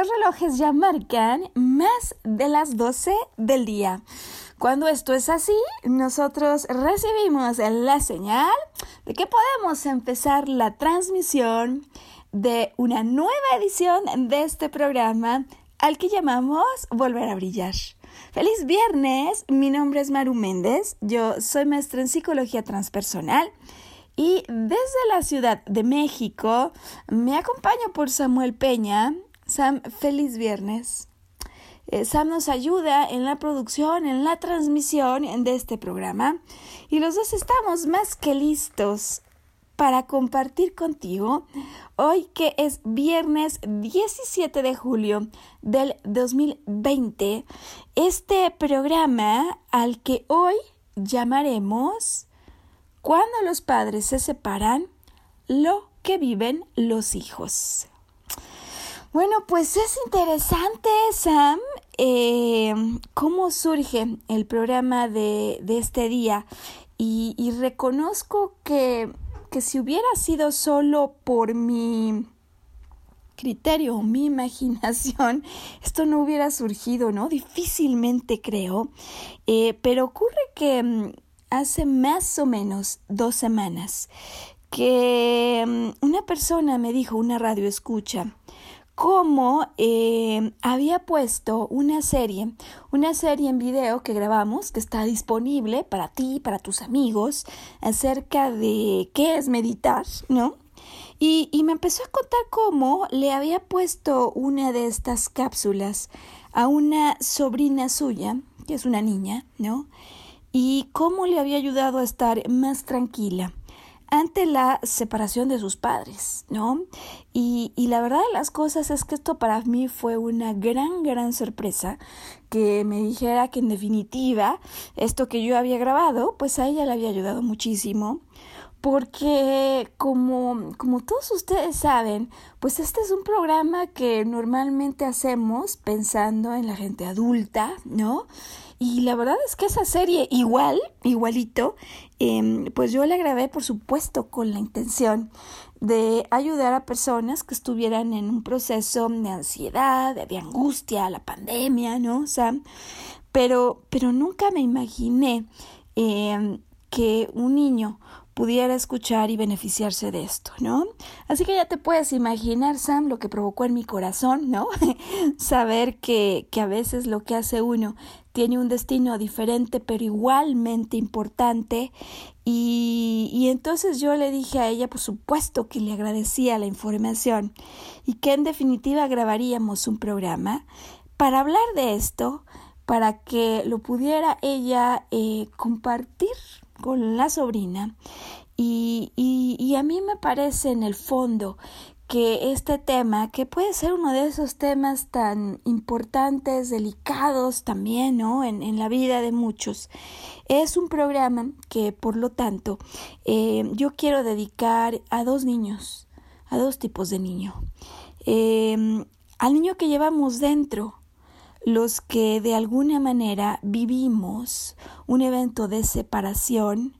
Los relojes ya marcan más de las 12 del día. Cuando esto es así, nosotros recibimos la señal de que podemos empezar la transmisión de una nueva edición de este programa al que llamamos Volver a Brillar. Feliz viernes, mi nombre es Maru Méndez, yo soy maestra en psicología transpersonal y desde la Ciudad de México me acompaño por Samuel Peña. Sam, feliz viernes. Eh, Sam nos ayuda en la producción, en la transmisión de este programa y los dos estamos más que listos para compartir contigo hoy que es viernes 17 de julio del 2020 este programa al que hoy llamaremos cuando los padres se separan, lo que viven los hijos. Bueno, pues es interesante, Sam, eh, cómo surge el programa de, este día y, y reconozco que, que, si hubiera sido solo por mi criterio o mi imaginación, esto no hubiera surgido, ¿no? Difícilmente creo, eh, pero ocurre que mm, hace más o menos dos semanas que mm, una persona me dijo, una radio escucha, cómo eh, había puesto una serie, una serie en video que grabamos, que está disponible para ti, para tus amigos, acerca de qué es meditar, ¿no? Y, y me empezó a contar cómo le había puesto una de estas cápsulas a una sobrina suya, que es una niña, ¿no? y cómo le había ayudado a estar más tranquila ante la separación de sus padres, ¿no? Y, y, la verdad de las cosas es que esto para mí fue una gran, gran sorpresa que me dijera que en definitiva esto que yo había grabado, pues a ella le había ayudado muchísimo. Porque como, como todos ustedes saben, pues este es un programa que normalmente hacemos pensando en la gente adulta, ¿no? Y la verdad es que esa serie igual, igualito, em, pues yo la grabé por supuesto con la intención de ayudar a personas que estuvieran en un proceso de ansiedad, de, angustia, la pandemia, ¿no? O sea, pero, pero nunca me imaginé em, que un niño pudiera escuchar y beneficiarse de esto, ¿no? Así que ya te puedes imaginar, Sam, lo que provocó en mi corazón, ¿no? Saber que, que a veces lo que hace uno tiene un destino diferente pero igualmente importante y, y, entonces yo le dije a ella por supuesto que le agradecía la información y que en definitiva grabaríamos un programa para hablar de esto para que lo pudiera ella eh, compartir con la sobrina y, y, a mí me parece en el fondo que este tema, que puede ser uno de esos temas tan importantes, delicados también, ¿no? En, en la vida de muchos, es un programa que, por lo tanto, eh, yo quiero dedicar a dos niños, a dos tipos de niño. Em, al niño que llevamos dentro, los que de alguna manera vivimos un evento de separación,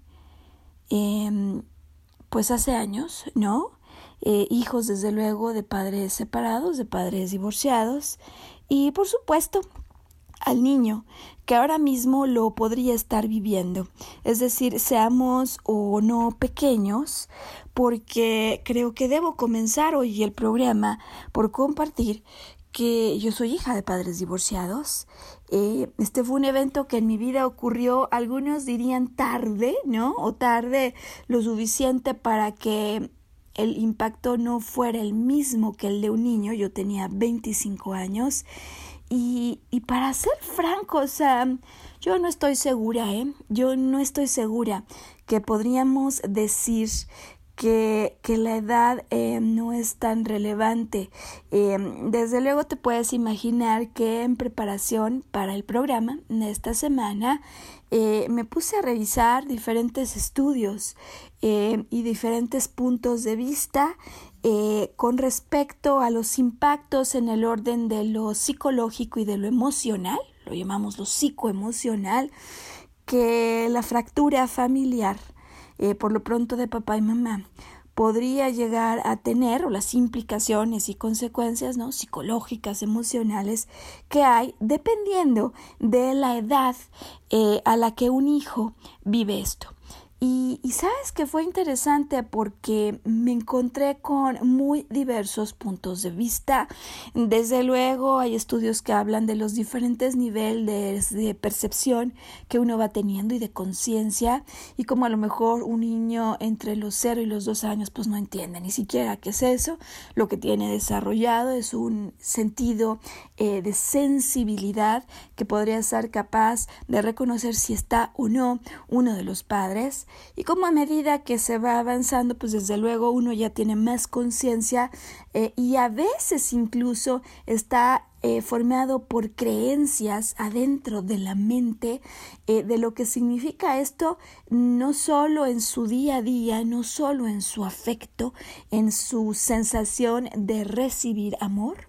eh, pues hace años, ¿no? Eh, hijos desde luego de padres separados, de padres divorciados y por supuesto al niño que ahora mismo lo podría estar viviendo. Es decir, seamos o no pequeños, porque creo que debo comenzar hoy el programa por compartir que yo soy hija de padres divorciados. Eh, este fue un evento que en mi vida ocurrió, algunos dirían tarde, ¿no? O tarde lo suficiente para que el impacto no fuera el mismo que el de un niño. Yo tenía 25 años y, y para ser franco, o sea, yo no estoy segura, ¿eh? Yo no estoy segura que podríamos decir que, que, la edad eh, no es tan relevante. Eh, desde luego te puedes imaginar que en preparación para el programa de esta semana eh, me puse a revisar diferentes estudios y diferentes puntos de vista con respecto a los impactos en el orden de lo psicológico y de lo emocional, lo llamamos lo psicoemocional, que la fractura familiar, eh, por lo pronto de papá y mamá, podría llegar a tener, o las implicaciones y consecuencias ¿no? psicológicas, emocionales que hay, dependiendo de la edad eh, a la que un hijo vive esto. Y, sabes que fue interesante porque me encontré con muy diversos puntos de vista. Desde luego hay estudios que hablan de los diferentes niveles de percepción que uno va teniendo y de conciencia y como a lo mejor un niño entre los 0 y los 2 años pues no entiende ni siquiera qué es eso. Lo que tiene desarrollado es un sentido eh, de sensibilidad que podría ser capaz de reconocer si está o no uno de los padres y como a medida que se va avanzando, pues desde luego uno ya tiene más conciencia eh, y a veces incluso está eh, formado por creencias adentro de la mente eh, de lo que significa esto no solo en su día a día, no solo en su afecto, en su sensación de recibir amor,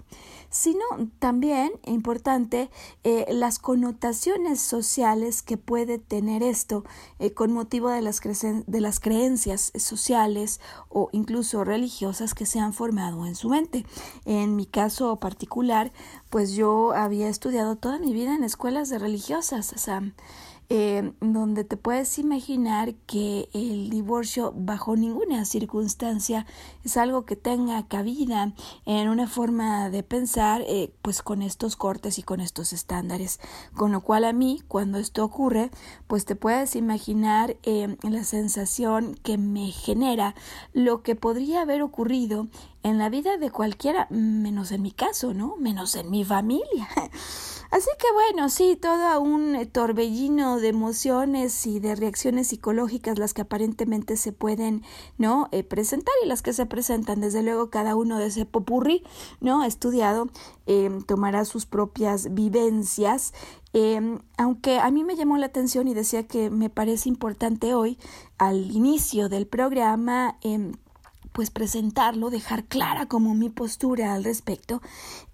sino también, importante, eh, las connotaciones sociales que puede tener esto eh, con motivo de las, de las creencias sociales o incluso religiosas que se han formado en su mente. En mi caso particular, pues yo había estudiado toda mi vida en escuelas de religiosas, o sea, donde te puedes imaginar que el divorcio bajo ninguna circunstancia es algo que tenga cabida en una forma de pensar eh, pues con estos cortes y con estos estándares. Con lo cual a mí cuando esto ocurre pues te puedes imaginar eh, la sensación que me genera lo que podría haber ocurrido en la vida de cualquiera menos en mi caso no menos en mi familia Así que bueno, sí, todo un eh, torbellino de emociones y de reacciones psicológicas las que aparentemente se pueden, ¿no? Eh, presentar y las que se presentan. Desde luego cada uno de ese popurrí, ¿no? Estudiado em, tomará sus propias vivencias. Em, aunque a mí me llamó la atención y decía que me parece importante hoy, al inicio del programa, em, pues presentarlo, dejar clara como mi postura al respecto.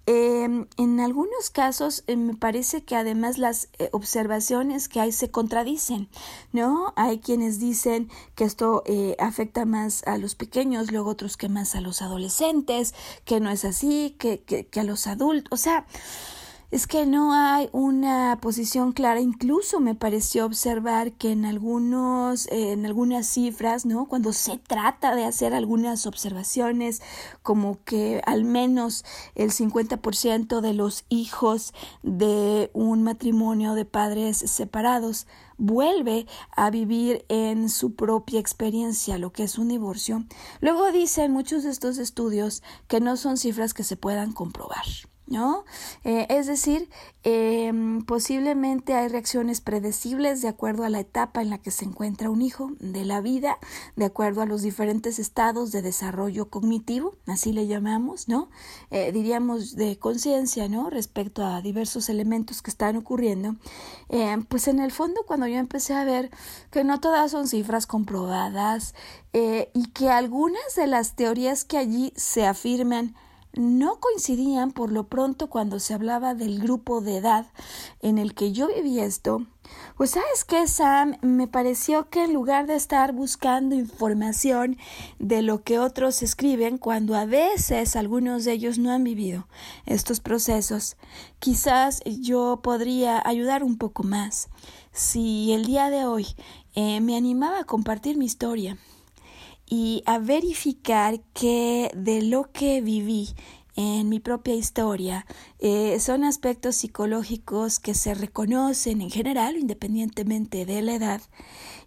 Em, en algunos casos eh, me parece que además las eh, observaciones que hay se contradicen, ¿no? Hay quienes dicen que esto eh, afecta más a los pequeños, luego otros que más a los adolescentes, que no es así, que, que, que a los adultos, o sea, es que no hay una posición clara. Incluso me pareció observar que en algunos, eh, en algunas cifras, ¿no? Cuando se trata de hacer algunas observaciones, como que al menos el 50% de los hijos de un matrimonio de padres separados vuelve a vivir en su propia experiencia lo que es un divorcio. Luego dicen muchos de estos estudios que no son cifras que se puedan comprobar. ¿No? Eh, es decir, em, posiblemente hay reacciones predecibles de acuerdo a la etapa en la que se encuentra un hijo de la vida, de acuerdo a los diferentes estados de desarrollo cognitivo, así le llamamos, ¿no? Eh, diríamos de conciencia, ¿no? Respecto a diversos elementos que están ocurriendo. Em, pues en el fondo, cuando yo empecé a ver que no todas son cifras comprobadas eh, y que algunas de las teorías que allí se afirman no coincidían por lo pronto cuando se hablaba del grupo de edad en el que yo viví esto, Pues sabes qué, Sam, me pareció que en lugar de estar buscando información de lo que otros escriben, cuando a veces algunos de ellos no han vivido estos procesos, quizás yo podría ayudar un poco más. Si el día de hoy eh, me animaba a compartir mi historia y a verificar que de lo que viví en mi propia historia eh, son aspectos psicológicos que se reconocen en general, independientemente de la edad,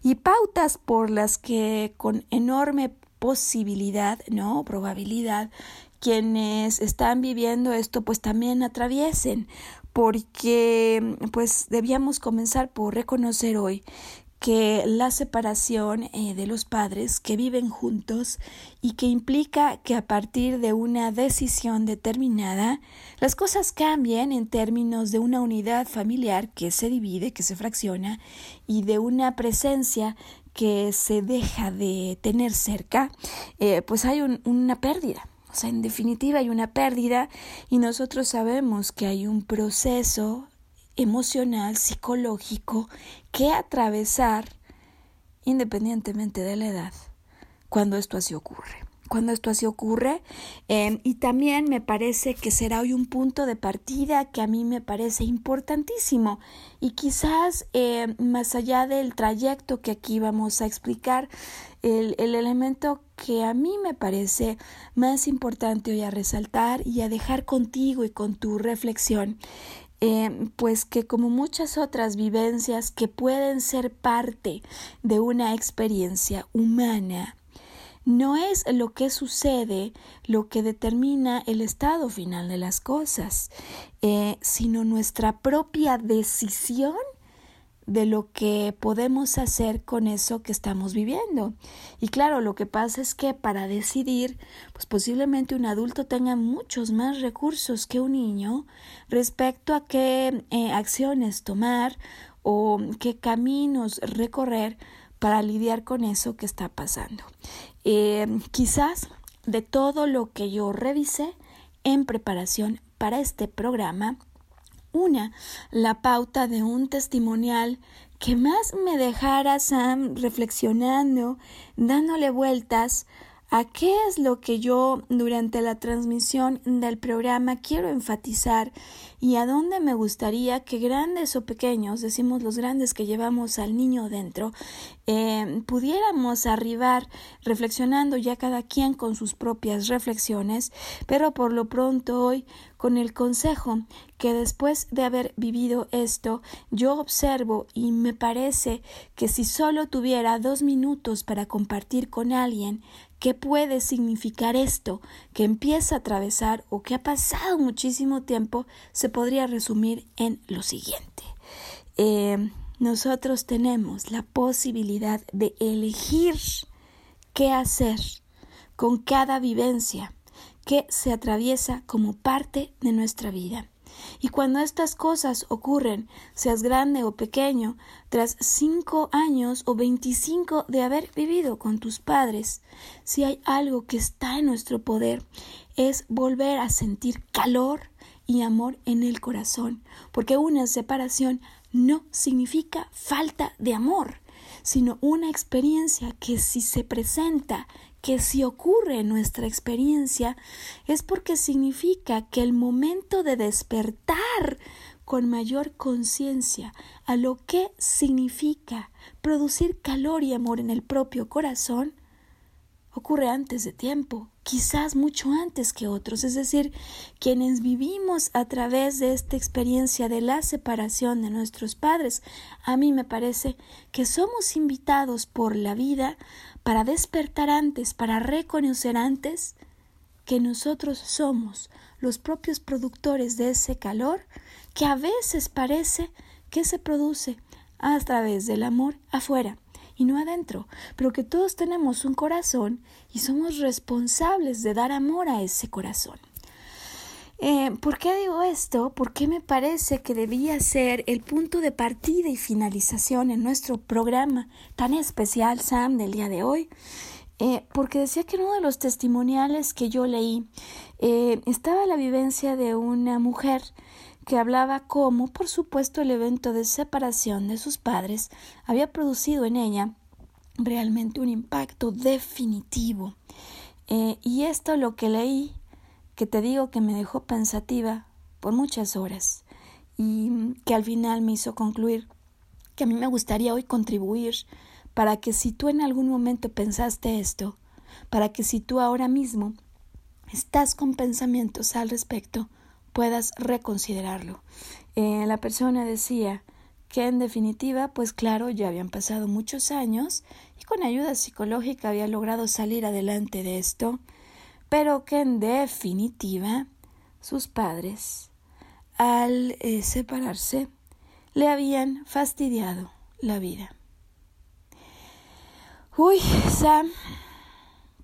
y pautas por las que con enorme posibilidad, no, probabilidad, quienes están viviendo esto pues también atraviesen, porque pues debíamos comenzar por reconocer hoy que la separación eh, de los padres que viven juntos y que implica que a partir de una decisión determinada las cosas cambien en términos de una unidad familiar que se divide, que se fracciona y de una presencia que se deja de tener cerca, eh, pues hay una pérdida. O sea, en definitiva hay una pérdida y nosotros sabemos que hay un proceso emocional, psicológico que atravesar independientemente de la edad cuando esto así ocurre. Cuando esto así ocurre, em, y también me parece que será hoy un punto de partida que a mí me parece importantísimo y quizás em, más allá del trayecto que aquí vamos a explicar, el, el elemento que a mí me parece más importante hoy a resaltar y a dejar contigo y con tu reflexión eh, pues que como muchas otras vivencias que pueden ser parte de una experiencia humana, no es lo que sucede lo que determina el estado final de las cosas, eh, sino nuestra propia decisión de lo que podemos hacer con eso que estamos viviendo. Y claro, lo que pasa es que para decidir, pues posiblemente un adulto tenga muchos más recursos que un niño respecto a qué eh, acciones tomar o qué caminos recorrer para lidiar con eso que está pasando. Eh, quizás de todo lo que yo revisé en preparación para este programa, una, la pauta de un testimonial que más me dejara Sam reflexionando, dándole vueltas a qué es lo que yo durante la transmisión del programa quiero enfatizar y a dónde me gustaría que grandes o pequeños, decimos los grandes que llevamos al niño dentro, eh, pudiéramos arribar reflexionando ya cada quien con sus propias reflexiones, pero por lo pronto hoy con el consejo que después de haber vivido esto, yo observo y me parece que si solo tuviera dos minutos para compartir con alguien qué puede significar esto que empieza a atravesar o que ha pasado muchísimo tiempo, se podría resumir en lo siguiente. Eh, nosotros tenemos la posibilidad de elegir qué hacer con cada vivencia que se atraviesa como parte de nuestra vida. Y cuando estas cosas ocurren, seas grande o pequeño, tras cinco años o veinticinco de haber vivido con tus padres, si hay algo que está en nuestro poder, es volver a sentir calor y amor en el corazón, porque una separación no significa falta de amor, sino una experiencia que si se presenta, que si ocurre en nuestra experiencia, es porque significa que el momento de despertar con mayor conciencia a lo que significa producir calor y amor en el propio corazón, ocurre antes de tiempo, quizás mucho antes que otros, es decir, quienes vivimos a través de esta experiencia de la separación de nuestros padres, a mí me parece que somos invitados por la vida para despertar antes, para reconocer antes que nosotros somos los propios productores de ese calor que a veces parece que se produce a través del amor afuera y no adentro, pero que todos tenemos un corazón y somos responsables de dar amor a ese corazón. Eh, ¿Por qué digo esto? Porque me parece que debía ser el punto de partida y finalización en nuestro programa tan especial, Sam, del día de hoy. Eh, porque decía que en uno de los testimoniales que yo leí eh, estaba la vivencia de una mujer que hablaba cómo, por supuesto, el evento de separación de sus padres había producido en ella realmente un impacto definitivo. Y esto lo que leí, que te digo que me dejó pensativa por muchas horas y que al final me hizo concluir que a mí me gustaría hoy contribuir para que si tú en algún momento pensaste esto, para que si tú ahora mismo estás con pensamientos al respecto, puedas reconsiderarlo. Eh, la persona decía que en definitiva, pues claro, ya habían pasado muchos años y con ayuda psicológica había logrado salir adelante de esto, pero que en definitiva sus padres, al eh, separarse, le habían fastidiado la vida. Uy, Sam,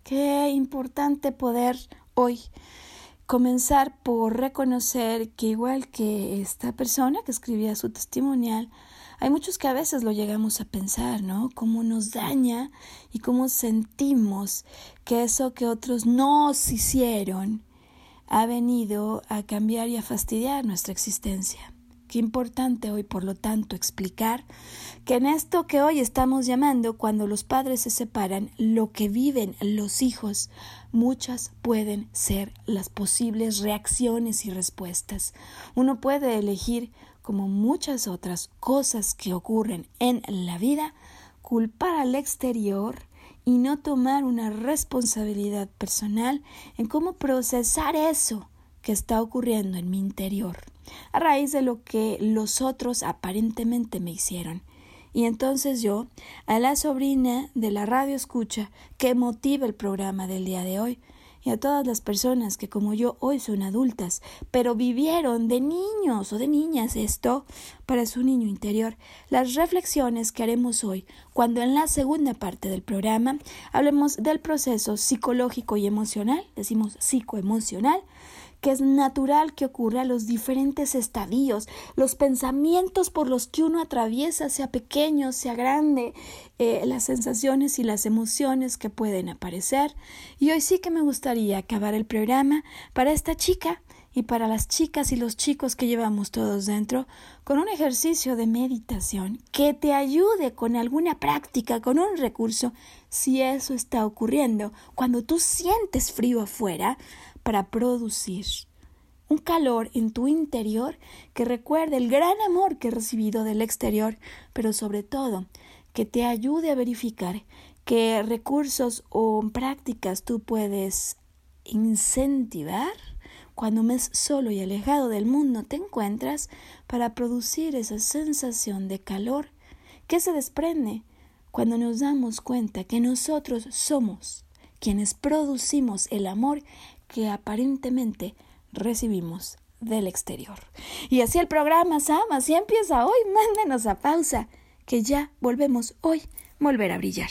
qué importante poder hoy comenzar por reconocer que igual que esta persona que escribía su testimonial, hay muchos que a veces lo llegamos a pensar, ¿no? Cómo nos daña y cómo sentimos que eso que otros nos hicieron ha venido a cambiar y a fastidiar nuestra existencia. Qué importante hoy, por lo tanto, explicar que en esto que hoy estamos llamando cuando los padres se separan, lo que viven los hijos, muchas pueden ser las posibles reacciones y respuestas. Uno puede elegir, como muchas otras cosas que ocurren en la vida, culpar al exterior y no tomar una responsabilidad personal en cómo procesar eso que está ocurriendo en mi interior a raíz de lo que los otros aparentemente me hicieron. Y entonces yo, a la sobrina de la radio escucha que motiva el programa del día de hoy, y a todas las personas que como yo hoy son adultas, pero vivieron de niños o de niñas esto para su niño interior, las reflexiones que haremos hoy, cuando en la segunda parte del programa hablemos del proceso psicológico y emocional, decimos psicoemocional, que es natural que ocurra los diferentes estadios, los pensamientos por los que uno atraviesa, sea pequeño, sea grande, eh, las sensaciones y las emociones que pueden aparecer. Y hoy sí que me gustaría acabar el programa para esta chica y para las chicas y los chicos que llevamos todos dentro, con un ejercicio de meditación que te ayude con alguna práctica, con un recurso, si eso está ocurriendo, cuando tú sientes frío afuera, para producir un calor en tu interior que recuerde el gran amor que he recibido del exterior, pero sobre todo que te ayude a verificar qué recursos o prácticas tú puedes incentivar cuando mes solo y alejado del mundo te encuentras para producir esa sensación de calor que se desprende cuando nos damos cuenta que nosotros somos quienes producimos el amor que aparentemente recibimos del exterior. Y así el programa, Sam, así empieza hoy. Mándenos a pausa, que ya volvemos hoy, volver a brillar.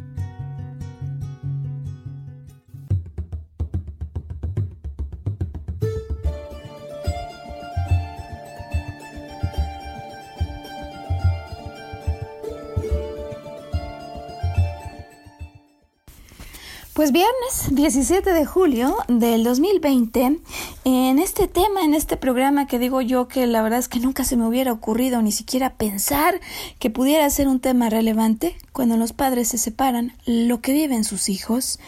Pues viernes 17 de julio del 2020, en este tema, en este programa que digo yo que la verdad es que nunca se me hubiera ocurrido ni siquiera pensar que pudiera ser un tema relevante cuando los padres se separan, lo que viven sus hijos,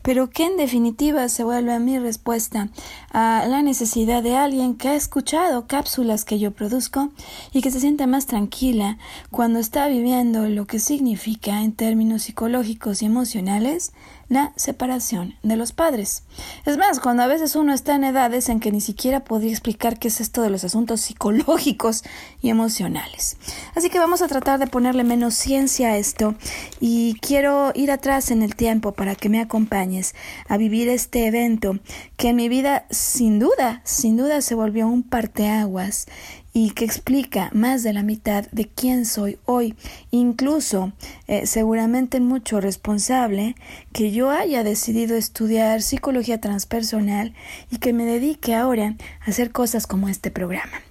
pero que en definitiva se vuelve a mi respuesta a la necesidad de alguien que ha escuchado cápsulas que yo produzco y que se siente más tranquila cuando está viviendo lo que significa en términos psicológicos y emocionales la separación de los padres. Es más, cuando a veces uno está en edades en que ni siquiera podría explicar qué es esto de los asuntos psicológicos y emocionales. Así que vamos a tratar de ponerle menos ciencia a esto y quiero ir atrás en el tiempo para que me acompañes a vivir este evento que en mi vida sin duda, sin duda se volvió un parteaguas y que explica más de la mitad de quién soy hoy, incluso eh, seguramente mucho responsable que yo haya decidido estudiar psicología transpersonal y que me dedique ahora a hacer cosas como este programa.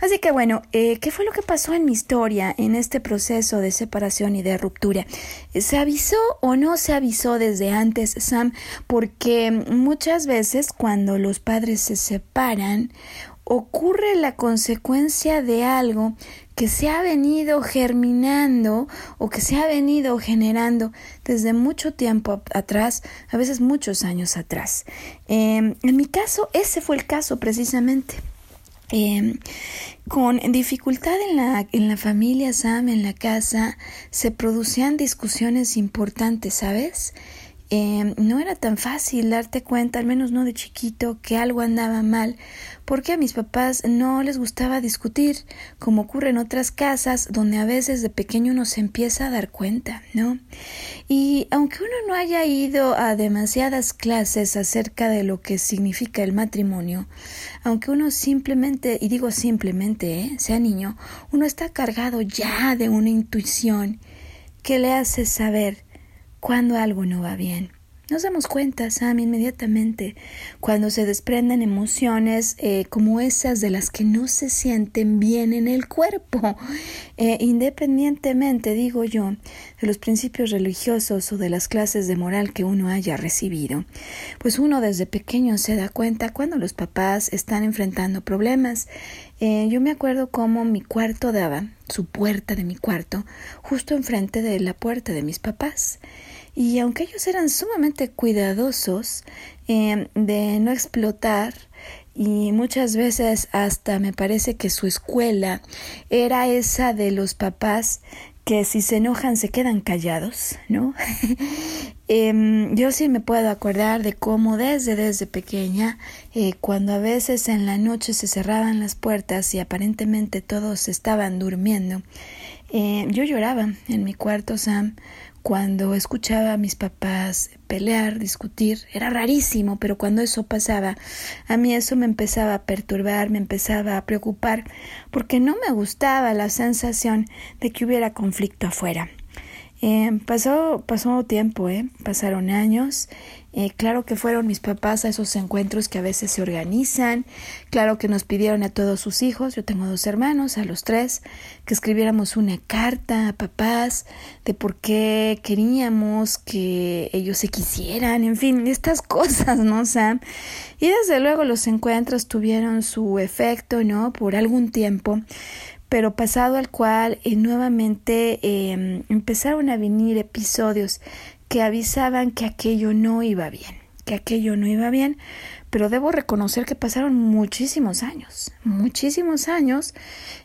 Así que bueno, eh, ¿qué fue lo que pasó en mi historia en este proceso de separación y de ruptura? ¿Se avisó o no se avisó desde antes, Sam? Porque muchas veces cuando los padres se separan, ocurre la consecuencia de algo que se ha venido germinando o que se ha venido generando desde mucho tiempo atrás, a veces muchos años atrás. Em, en mi caso, ese fue el caso precisamente. Em, con dificultad en la, en la familia Sam, en la casa, se producían discusiones importantes, ¿sabes? Em, no era tan fácil darte cuenta, al menos no de chiquito, que algo andaba mal, porque a mis papás no les gustaba discutir, como ocurre en otras casas donde a veces de pequeño uno se empieza a dar cuenta, ¿no? Y aunque uno no haya ido a demasiadas clases acerca de lo que significa el matrimonio, aunque uno simplemente, y digo simplemente, ¿eh? sea niño, uno está cargado ya de una intuición que le hace saber cuando algo no va bien. Nos damos cuenta, Sam, inmediatamente, cuando se desprenden emociones eh, como esas de las que no se sienten bien en el cuerpo, eh, independientemente, digo yo, de los principios religiosos o de las clases de moral que uno haya recibido. Pues uno desde pequeño se da cuenta cuando los papás están enfrentando problemas. Eh, yo me acuerdo cómo mi cuarto daba, su puerta de mi cuarto, justo enfrente de la puerta de mis papás. Y aunque ellos eran sumamente cuidadosos em, de no explotar, y muchas veces hasta me parece que su escuela era esa de los papás que si se enojan se quedan callados, ¿no? Em, yo sí me puedo acordar de cómo desde desde pequeña, eh, cuando a veces en la noche se cerraban las puertas y aparentemente todos estaban durmiendo, eh, yo lloraba en mi cuarto, Sam, cuando escuchaba a mis papás pelear, discutir, era rarísimo, pero cuando eso pasaba, a mí eso me empezaba a perturbar, me empezaba a preocupar, porque no me gustaba la sensación de que hubiera conflicto afuera. Eh, pasó, pasó tiempo, ¿eh? pasaron años eh, claro que fueron mis papás a esos encuentros que a veces se organizan. Claro que nos pidieron a todos sus hijos, yo tengo dos hermanos, a los tres, que escribiéramos una carta a papás de por qué queríamos que ellos se quisieran, en fin, estas cosas, ¿no, Sam? Y desde luego los encuentros tuvieron su efecto, ¿no? Por algún tiempo pero pasado al cual eh, nuevamente em, empezaron a venir episodios que avisaban que aquello no iba bien, que aquello no iba bien, pero debo reconocer que pasaron muchísimos años, muchísimos años.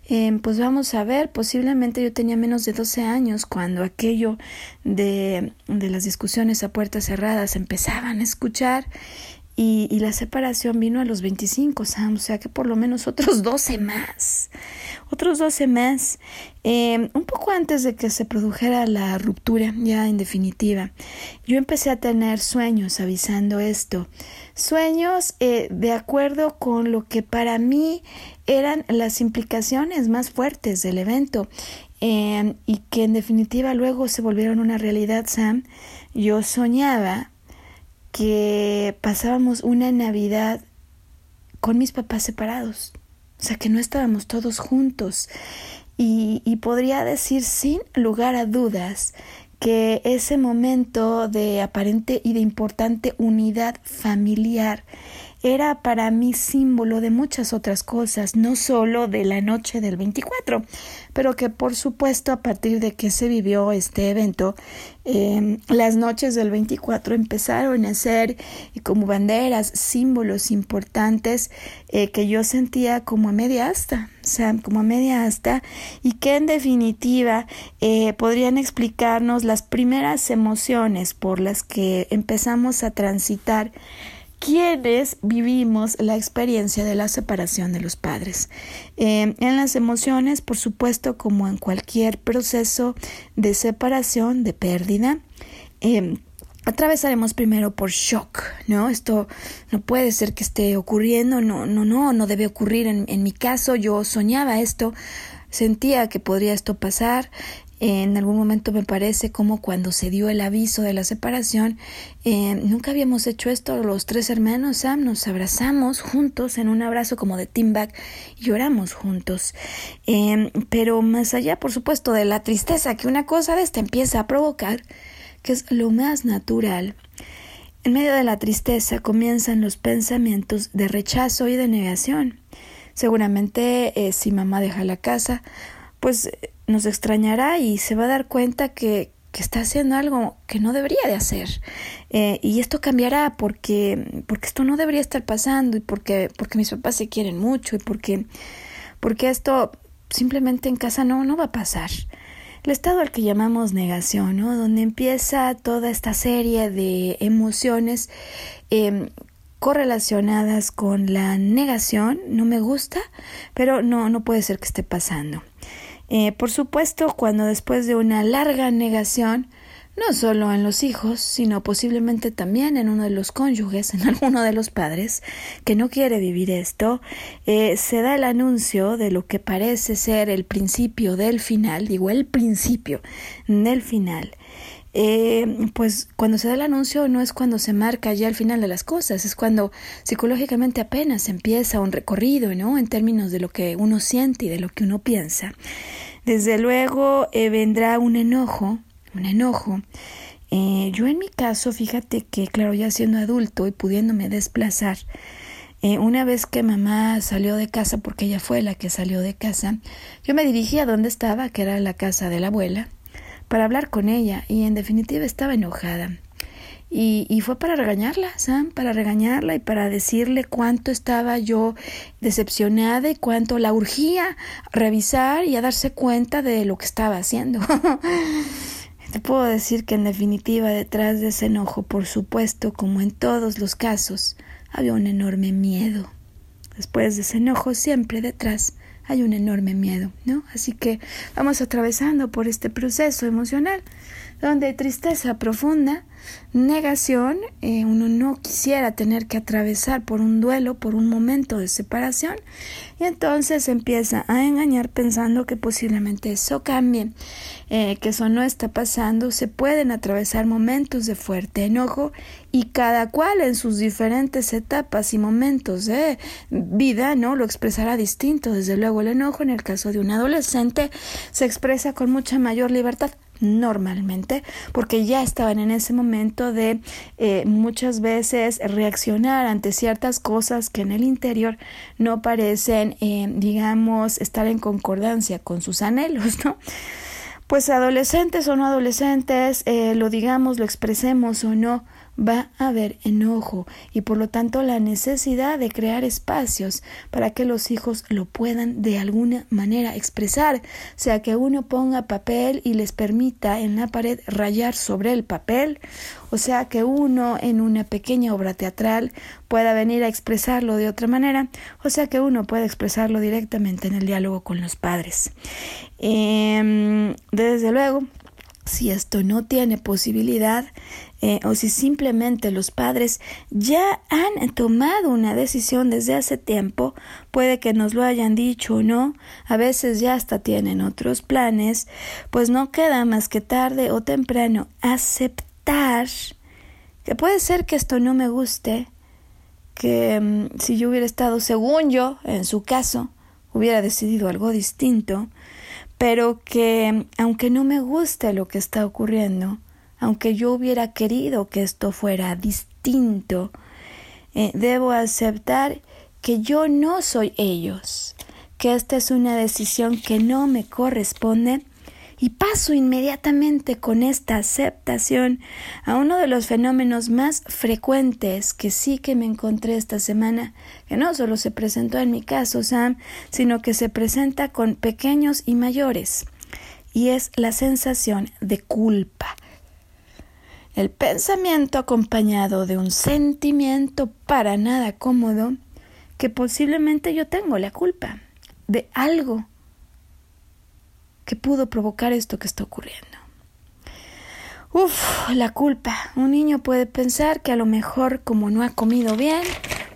Em, pues vamos a ver, posiblemente yo tenía menos de 12 años cuando aquello de, de las discusiones a puertas cerradas empezaban a escuchar y, y, la separación vino a los 25, Sam, o sea que por lo menos otros 12 más, otros 12 más, eh, un poco antes de que se produjera la ruptura, ya en definitiva. Yo empecé a tener sueños avisando esto, sueños eh, de acuerdo con lo que para mí eran las implicaciones más fuertes del evento. Eh, y que en definitiva luego se volvieron una realidad, Sam. Yo soñaba que pasábamos una Navidad con mis papás separados, o sea que no estábamos todos juntos. Y, podría decir sin lugar a dudas que ese momento de aparente y de importante unidad familiar era para mí símbolo de muchas otras cosas, no solo de la noche del 24, pero que por supuesto a partir de que se vivió este evento, eh, las noches del 24 empezaron a ser como banderas, símbolos importantes eh, que yo sentía como a media asta, o sea, como a media asta, y que en definitiva eh, podrían explicarnos las primeras emociones por las que empezamos a transitar quienes vivimos la experiencia de la separación de los padres. Eh, en las emociones, por supuesto, como en cualquier proceso de separación, de pérdida, eh, atravesaremos primero por shock, ¿no? Esto no puede ser que esté ocurriendo, no, no, no, no debe ocurrir. En, en mi caso, yo soñaba esto, sentía que podría esto pasar, en algún momento me parece como cuando se dio el aviso de la separación, eh, nunca habíamos hecho esto, los tres hermanos Sam nos abrazamos juntos en un abrazo como de team back y lloramos juntos. Eh, pero más allá, por supuesto, de la tristeza que una cosa de esta empieza a provocar, que es lo más natural, en medio de la tristeza comienzan los pensamientos de rechazo y de negación. Seguramente eh, si mamá deja la casa, pues nos extrañará y se va a dar cuenta que, que está haciendo algo que no debería de hacer. Eh, y esto cambiará porque, porque esto no debería estar pasando y porque, porque mis papás se quieren mucho y porque, porque esto simplemente en casa no, no va a pasar. El estado al que llamamos negación, ¿no? donde empieza toda esta serie de emociones eh, correlacionadas con la negación, no me gusta, pero no, no puede ser que esté pasando. Eh, por supuesto, cuando después de una larga negación, no solo en los hijos, sino posiblemente también en uno de los cónyuges, en alguno de los padres, que no quiere vivir esto, eh, se da el anuncio de lo que parece ser el principio del final, digo el principio del final. Eh, pues cuando se da el anuncio no es cuando se marca ya el final de las cosas, es cuando psicológicamente apenas empieza un recorrido, ¿no? En términos de lo que uno siente y de lo que uno piensa. Desde luego eh, vendrá un enojo, un enojo. Eh, yo en mi caso, fíjate que, claro, ya siendo adulto y pudiéndome desplazar, una vez que mamá salió de casa, porque ella fue la que salió de casa, yo me dirigí a donde estaba, que era la casa de la abuela, para hablar con ella y en definitiva estaba enojada. Y, y, fue para regañarla, Sam, para regañarla y para decirle cuánto estaba yo decepcionada y cuánto la urgía revisar y a darse cuenta de lo que estaba haciendo. Te puedo decir que en definitiva detrás de ese enojo, por supuesto, como en todos los casos, había un enorme miedo. Después de ese enojo siempre detrás hay un enorme miedo, ¿no? Así que vamos atravesando por este proceso emocional donde tristeza profunda, negación, eh, uno no quisiera tener que atravesar por un duelo, por un momento de separación, y entonces empieza a engañar pensando que posiblemente eso cambie, eh, que eso no está pasando, se pueden atravesar momentos de fuerte enojo y cada cual en sus diferentes etapas y momentos de vida, ¿no? Lo expresará distinto, desde luego el enojo en el caso de un adolescente se expresa con mucha mayor libertad normalmente, porque ya estaban en ese momento de eh, muchas veces reaccionar ante ciertas cosas que en el interior no parecen, eh, digamos, estar en concordancia con sus anhelos, ¿no? Pues adolescentes o no adolescentes, eh, lo digamos, lo expresemos o no, va a haber enojo y por lo tanto la necesidad de crear espacios para que los hijos lo puedan de alguna manera expresar, sea que uno ponga papel y les permita en la pared rayar sobre el papel, o sea que uno en una pequeña obra teatral pueda venir a expresarlo de otra manera, o sea que uno pueda expresarlo directamente en el diálogo con los padres. Em, desde luego, si esto no tiene posibilidad eh, o si simplemente los padres ya han tomado una decisión desde hace tiempo, puede que nos lo hayan dicho o no, a veces ya hasta tienen otros planes, pues no queda más que tarde o temprano aceptar que puede ser que esto no me guste, que mm, si yo hubiera estado según yo, en su caso, hubiera decidido algo distinto, pero que aunque no me guste lo que está ocurriendo, aunque yo hubiera querido que esto fuera distinto, eh, debo aceptar que yo no soy ellos, que esta es una decisión que no me corresponde y paso inmediatamente con esta aceptación a uno de los fenómenos más frecuentes que sí que me encontré esta semana, que no solo se presentó en mi caso, Sam, sino que se presenta con pequeños y mayores, y es la sensación de culpa. El pensamiento acompañado de un sentimiento para nada cómodo que posiblemente yo tengo la culpa de algo que pudo provocar esto que está ocurriendo. Uf, la culpa. Un niño puede pensar que a lo mejor como no ha comido bien,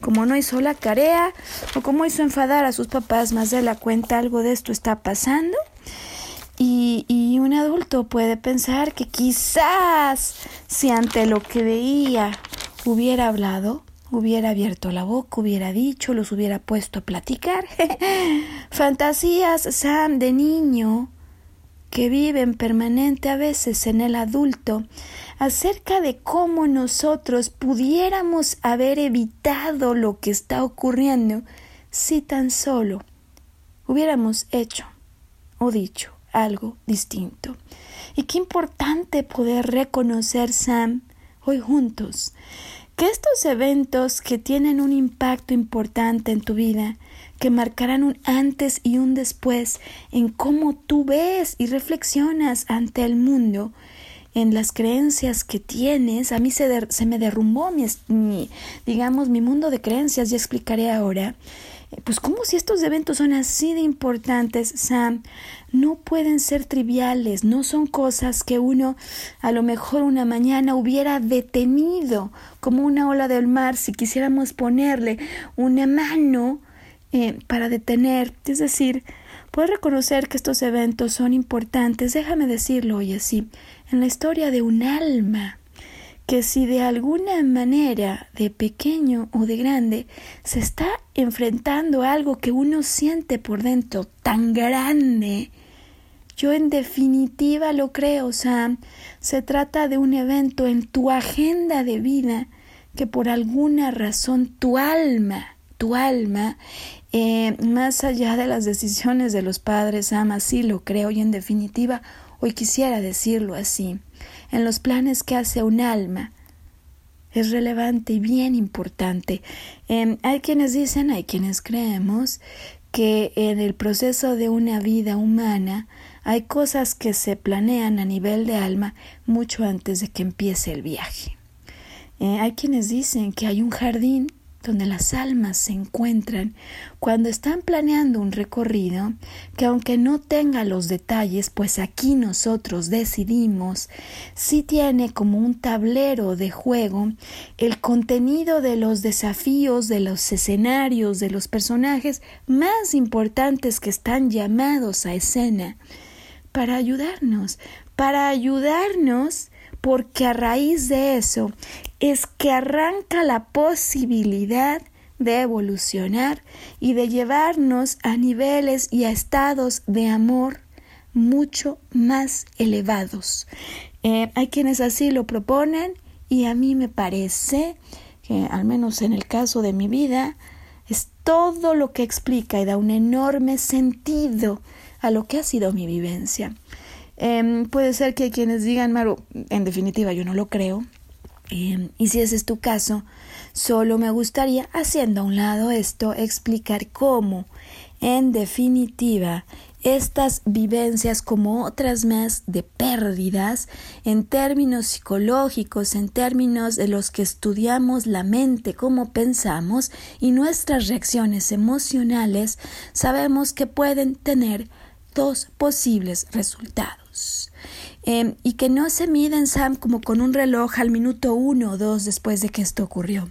como no hizo la tarea o como hizo enfadar a sus papás más de la cuenta, algo de esto está pasando. Y, y un adulto puede pensar que quizás si ante lo que veía hubiera hablado, hubiera abierto la boca, hubiera dicho, los hubiera puesto a platicar. Fantasías, Sam, de niño, que viven permanente a veces en el adulto acerca de cómo nosotros pudiéramos haber evitado lo que está ocurriendo si tan solo hubiéramos hecho o dicho algo distinto. Y qué importante poder reconocer, Sam, hoy juntos, que estos eventos que tienen un impacto importante en tu vida que marcarán un antes y un después en cómo tú ves y reflexionas ante el mundo, en las creencias que tienes. A mí se, se me derrumbó mi, digamos, mi mundo de creencias, ya explicaré ahora. Eh, pues como si estos eventos son así de importantes, Sam, no pueden ser triviales, no son cosas que uno a lo mejor una mañana hubiera detenido, como una ola del mar, si quisiéramos ponerle una mano eh, para detener, es decir, puedes reconocer que estos eventos son importantes, déjame decirlo hoy así, en la historia de un alma, que si de alguna manera, de pequeño o de grande, se está enfrentando a algo que uno siente por dentro tan grande, yo en definitiva lo creo, Sam, se trata de un evento en tu agenda de vida que por alguna razón tu alma tu alma, eh, más allá de las decisiones de los padres, ama, sí lo creo y en definitiva, hoy quisiera decirlo así, en los planes que hace un alma, es relevante y bien importante. Em, hay quienes dicen, hay quienes creemos que en el proceso de una vida humana hay cosas que se planean a nivel de alma mucho antes de que empiece el viaje. Eh, hay quienes dicen que hay un jardín donde las almas se encuentran cuando están planeando un recorrido que aunque no tenga los detalles, pues aquí nosotros decidimos, si tiene como un tablero de juego el contenido de los desafíos, de los escenarios, de los personajes más importantes que están llamados a escena, para ayudarnos, para ayudarnos porque a raíz de eso es que arranca la posibilidad de evolucionar y de llevarnos a niveles y a estados de amor mucho más elevados. Eh, hay quienes así lo proponen y a mí me parece que al menos en el caso de mi vida es todo lo que explica y da un enorme sentido a lo que ha sido mi vivencia. Em, puede ser que quienes digan, Maru, en definitiva yo no lo creo, Em, y si ese es tu caso, solo me gustaría, haciendo a un lado esto, explicar cómo, en definitiva, estas vivencias como otras más de pérdidas en términos psicológicos, en términos de los que estudiamos la mente, cómo pensamos y nuestras reacciones emocionales, sabemos que pueden tener dos posibles resultados. Em, y que no se miden, Sam, como con un reloj al minuto uno o dos después de que esto ocurrió.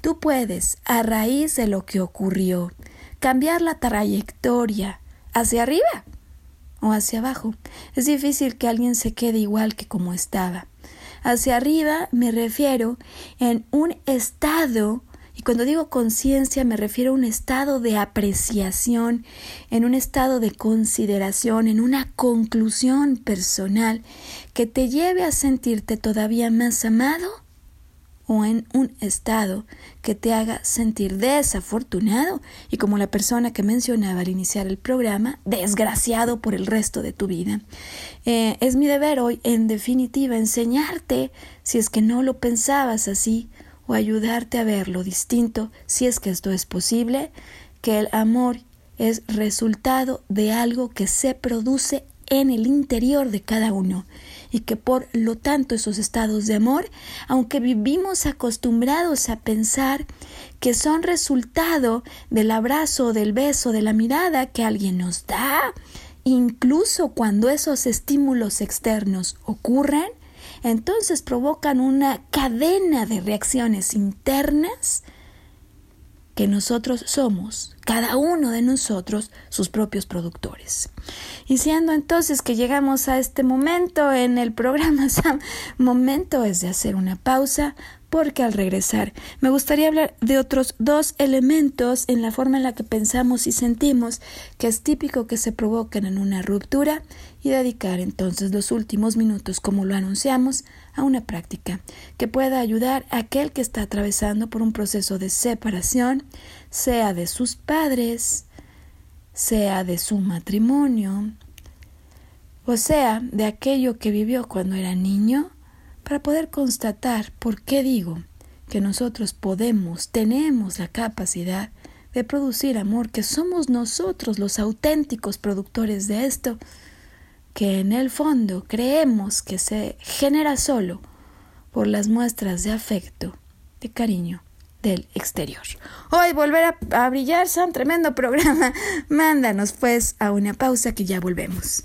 Tú puedes, a raíz de lo que ocurrió, cambiar la trayectoria hacia arriba o hacia abajo. Es difícil que alguien se quede igual que como estaba. Hacia arriba me refiero en un estado cuando digo conciencia me refiero a un estado de apreciación, en un estado de consideración, en una conclusión personal que te lleve a sentirte todavía más amado o en un estado que te haga sentir desafortunado y como la persona que mencionaba al iniciar el programa, desgraciado por el resto de tu vida. Eh, es mi deber hoy, en definitiva, enseñarte, si es que no lo pensabas así, o ayudarte a ver lo distinto, si es que esto es posible, que el amor es resultado de algo que se produce en el interior de cada uno y que por lo tanto esos estados de amor, aunque vivimos acostumbrados a pensar que son resultado del abrazo, del beso, de la mirada que alguien nos da, incluso cuando esos estímulos externos ocurren, entonces provocan una cadena de reacciones internas que nosotros somos, cada uno de nosotros, sus propios productores. Y siendo entonces que llegamos a este momento en el programa, momento es de hacer una pausa, porque al regresar me gustaría hablar de otros dos elementos en la forma en la que pensamos y sentimos que es típico que se provoquen en una ruptura y dedicar entonces los últimos minutos, como lo anunciamos, a una práctica que pueda ayudar a aquel que está atravesando por un proceso de separación, sea de sus padres, sea de su matrimonio, o sea de aquello que vivió cuando era niño para poder constatar por qué digo que nosotros podemos, tenemos la capacidad de producir amor, que somos nosotros los auténticos productores de esto, que en el fondo creemos que se genera solo por las muestras de afecto, de cariño del exterior. Hoy volver a, brillar, son tremendo programa. Mándanos pues a una pausa que ya volvemos.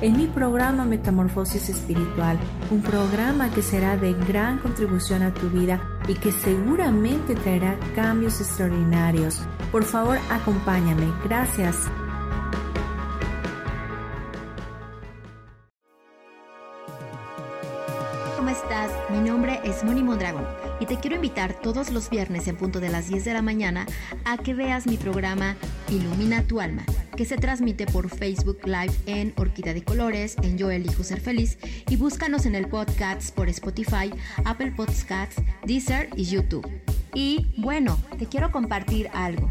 en mi programa Metamorfosis Espiritual, un programa que será de gran contribución a tu vida y que seguramente traerá cambios extraordinarios. Por favor, acompáñame. Gracias. ¿Cómo estás? Mi nombre es Moni Mondragon y te quiero invitar todos los viernes en punto de las 10 de la mañana a que veas mi programa Ilumina tu alma que se transmite por Facebook Live en Orquídea de Colores, en Yo Elijo Ser Feliz, y búscanos en el podcast por Spotify, Apple Podcasts, Deezer y YouTube. Y bueno, te quiero compartir algo.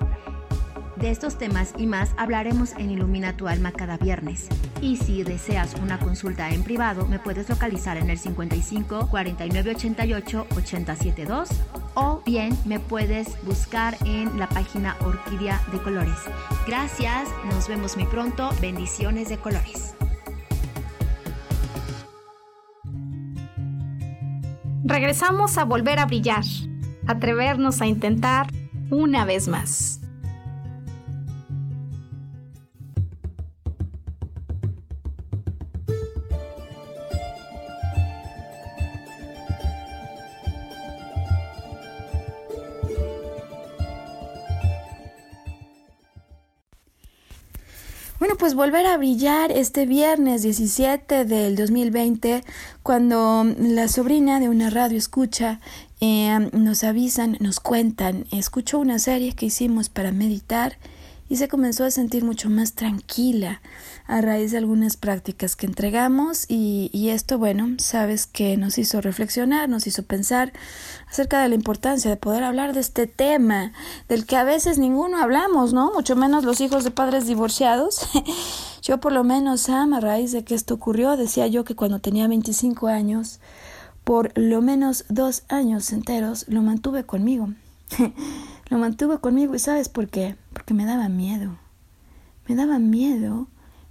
De estos temas y más hablaremos en Ilumina tu alma cada viernes. Y si deseas una consulta en privado, me puedes localizar en el 55 49 88 872 o bien me puedes buscar en la página Orquídea de Colores. Gracias, nos vemos muy pronto. Bendiciones de colores. Regresamos a volver a brillar, atrevernos a intentar una vez más. Pues volver a brillar este viernes 17 del 2020, cuando la sobrina de una radio escucha, eh, nos avisan, nos cuentan, escuchó una serie que hicimos para meditar y se comenzó a sentir mucho más tranquila a raíz de algunas prácticas que entregamos y, esto, bueno, sabes que nos hizo reflexionar, nos hizo pensar acerca de la importancia de poder hablar de este tema, del que a veces ninguno hablamos, ¿no? Mucho menos los hijos de padres divorciados. yo por lo menos, Sam, a raíz de que esto ocurrió, decía yo que cuando tenía 25 años, por lo menos dos años enteros, lo mantuve conmigo. lo mantuve conmigo y ¿sabes por qué? Me daba miedo. Me daba miedo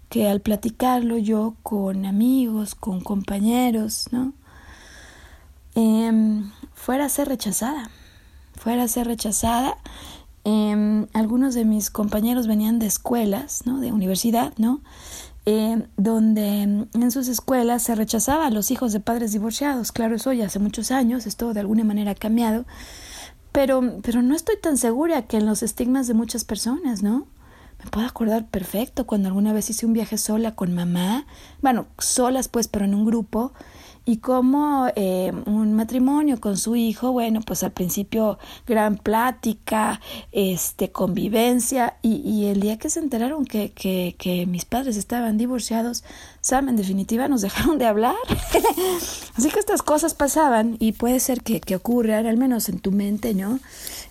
que al platicarlo yo con amigos, con compañeros, ¿no? Eh, fuera a ser rechazada, fuera a ser rechazada. Eh, algunos de mis compañeros venían de escuelas, ¿no? De universidad, ¿no? Eh, donde en sus escuelas se rechazaba a los hijos de padres divorciados. Claro, eso ya hace muchos años, esto de alguna manera ha cambiado. Pero, pero no estoy tan segura que en los estigmas de muchas personas, ¿no? Me puedo acordar perfecto cuando alguna vez hice un viaje sola con mamá, bueno, solas pues, pero en un grupo, y como eh, un matrimonio con su hijo, bueno, pues al principio gran plática, este, convivencia, y, y el día que se enteraron que, que, que mis padres estaban divorciados, Sam, en definitiva nos dejaron de hablar. Así que estas cosas pasaban y puede ser que, que ocurran, al menos en tu mente, ¿no?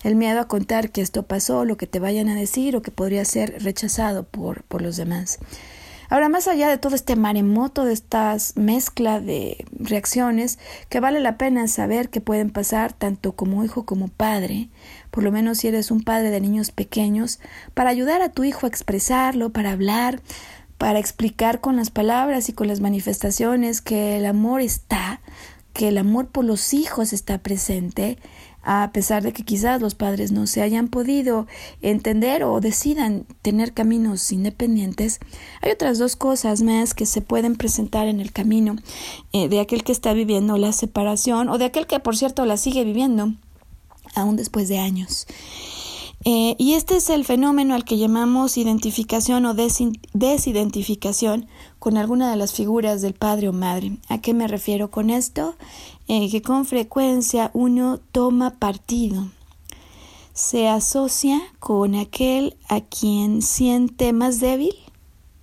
El miedo a contar que esto pasó, lo que te vayan a decir o que podría ser rechazado por, por los demás. Ahora, más allá de todo este maremoto, de estas mezcla de reacciones, que vale la pena saber que pueden pasar tanto como hijo como padre, por lo menos si eres un padre de niños pequeños, para ayudar a tu hijo a expresarlo, para hablar, para explicar con las palabras y con las manifestaciones que el amor está, que el amor por los hijos está presente, a pesar de que quizás los padres no se hayan podido entender o decidan tener caminos independientes, hay otras dos cosas más que se pueden presentar en el camino eh, de aquel que está viviendo la separación o de aquel que por cierto la sigue viviendo aún después de años. Eh, y este es el fenómeno al que llamamos identificación o desidentificación con alguna de las figuras del padre o madre. ¿A qué me refiero con esto? Eh, que con frecuencia uno toma partido, se asocia con aquel a quien siente más débil,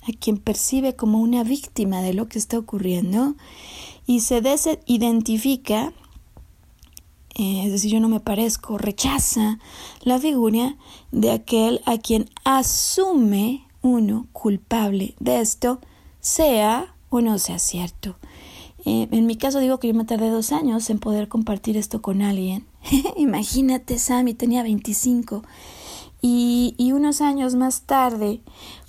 a quien percibe como una víctima de lo que está ocurriendo y se desidentifica, eh, es decir, yo no me parezco, rechaza la figura de aquel a quien asume uno culpable de esto, sea o no sea cierto. Eh, en mi caso digo que yo me tardé dos años en poder compartir esto con alguien. Imagínate, Sammy tenía 25. Y, y unos años más tarde,